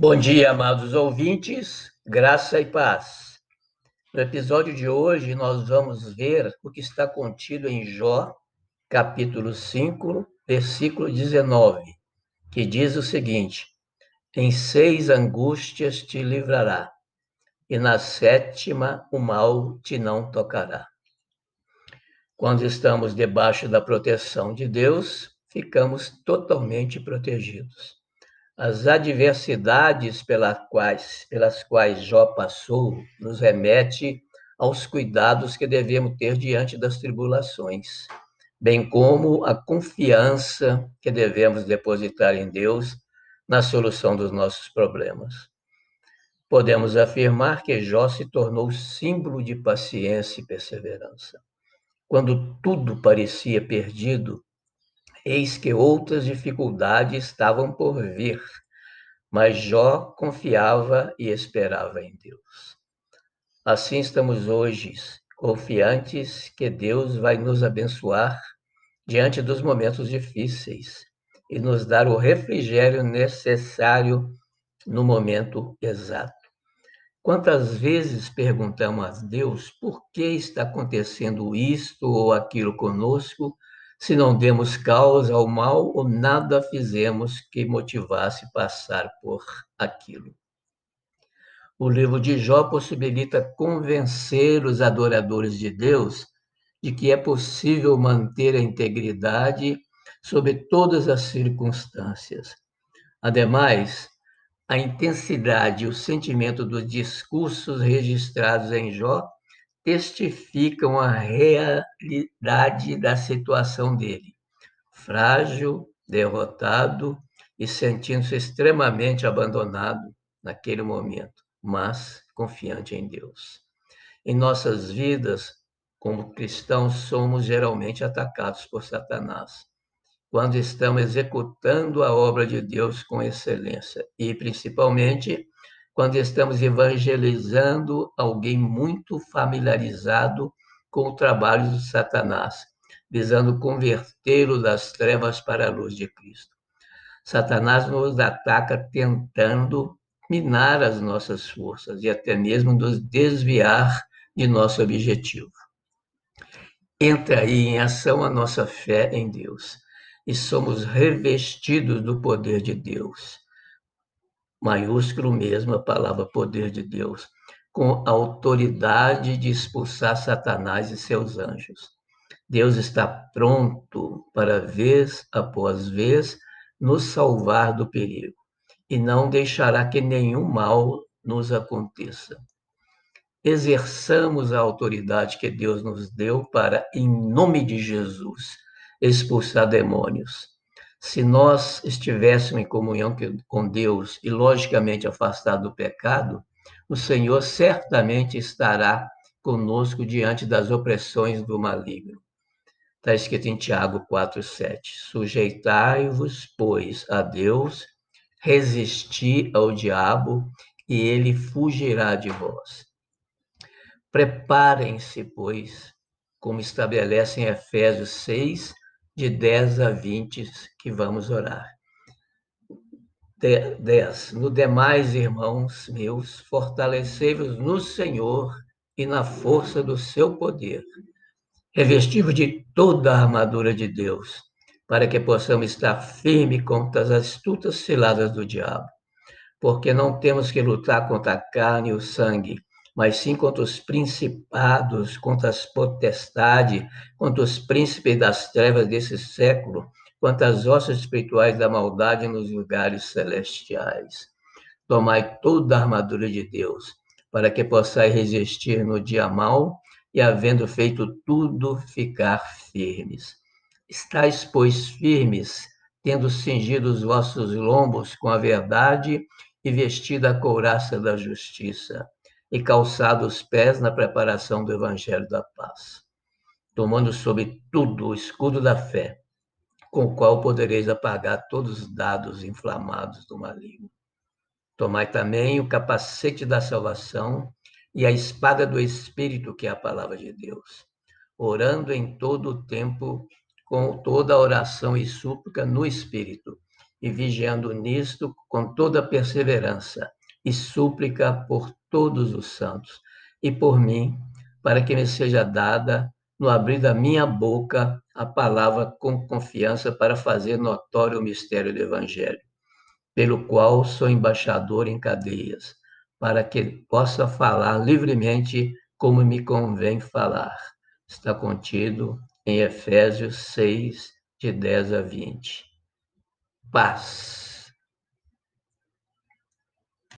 Bom dia, amados ouvintes, graça e paz. No episódio de hoje, nós vamos ver o que está contido em Jó, capítulo 5, versículo 19, que diz o seguinte: Em seis angústias te livrará, e na sétima o mal te não tocará. Quando estamos debaixo da proteção de Deus, ficamos totalmente protegidos. As adversidades pelas quais, pelas quais Jó passou nos remete aos cuidados que devemos ter diante das tribulações, bem como a confiança que devemos depositar em Deus na solução dos nossos problemas. Podemos afirmar que Jó se tornou símbolo de paciência e perseverança. Quando tudo parecia perdido, eis que outras dificuldades estavam por vir, mas Jó confiava e esperava em Deus. Assim estamos hoje, confiantes que Deus vai nos abençoar diante dos momentos difíceis e nos dar o refrigério necessário no momento exato. Quantas vezes perguntamos a Deus por que está acontecendo isto ou aquilo conosco, se não demos causa ao mal ou nada fizemos que motivasse passar por aquilo? O livro de Jó possibilita convencer os adoradores de Deus de que é possível manter a integridade sob todas as circunstâncias. Ademais, a intensidade e o sentimento dos discursos registrados em Jó testificam a realidade da situação dele. Frágil, derrotado e sentindo-se extremamente abandonado naquele momento, mas confiante em Deus. Em nossas vidas, como cristãos, somos geralmente atacados por Satanás quando estamos executando a obra de Deus com excelência e, principalmente, quando estamos evangelizando alguém muito familiarizado com o trabalho de Satanás, visando convertê-lo das trevas para a luz de Cristo. Satanás nos ataca tentando minar as nossas forças e até mesmo nos desviar de nosso objetivo. Entra aí em ação a nossa fé em Deus e somos revestidos do poder de Deus. Maiúsculo mesmo a palavra poder de Deus, com a autoridade de expulsar Satanás e seus anjos. Deus está pronto para, vez após vez, nos salvar do perigo e não deixará que nenhum mal nos aconteça. Exerçamos a autoridade que Deus nos deu para, em nome de Jesus, expulsar demônios. Se nós estivéssemos em comunhão com Deus e, logicamente, afastado do pecado, o Senhor certamente estará conosco diante das opressões do maligno. Está escrito em Tiago 4,7: Sujeitai-vos, pois, a Deus, resisti ao diabo, e ele fugirá de vós. Preparem-se, pois, como estabelece em Efésios 6, de 10 a 20 que vamos orar. 10. No demais, irmãos meus, fortalecei-vos no Senhor e na força do seu poder. Revestivos de toda a armadura de Deus, para que possamos estar firmes contra as astutas ciladas do diabo. Porque não temos que lutar contra a carne e o sangue, mas sim contra os principados, contra as potestades, contra os príncipes das trevas desse século, contra as ossos espirituais da maldade nos lugares celestiais. Tomai toda a armadura de Deus, para que possais resistir no dia mau e, havendo feito tudo, ficar firmes. Estais, pois, firmes, tendo cingido os vossos lombos com a verdade e vestida a couraça da justiça e calçado os pés na preparação do Evangelho da Paz, tomando sobre tudo o escudo da fé, com o qual podereis apagar todos os dados inflamados do maligno. Tomai também o capacete da salvação e a espada do Espírito, que é a palavra de Deus, orando em todo o tempo com toda a oração e súplica no Espírito, e vigiando nisto com toda perseverança e súplica por todos os santos e por mim, para que me seja dada, no abrir da minha boca, a palavra com confiança para fazer notório o mistério do Evangelho, pelo qual sou embaixador em cadeias, para que possa falar livremente como me convém falar. Está contido em Efésios 6, de 10 a 20. Paz.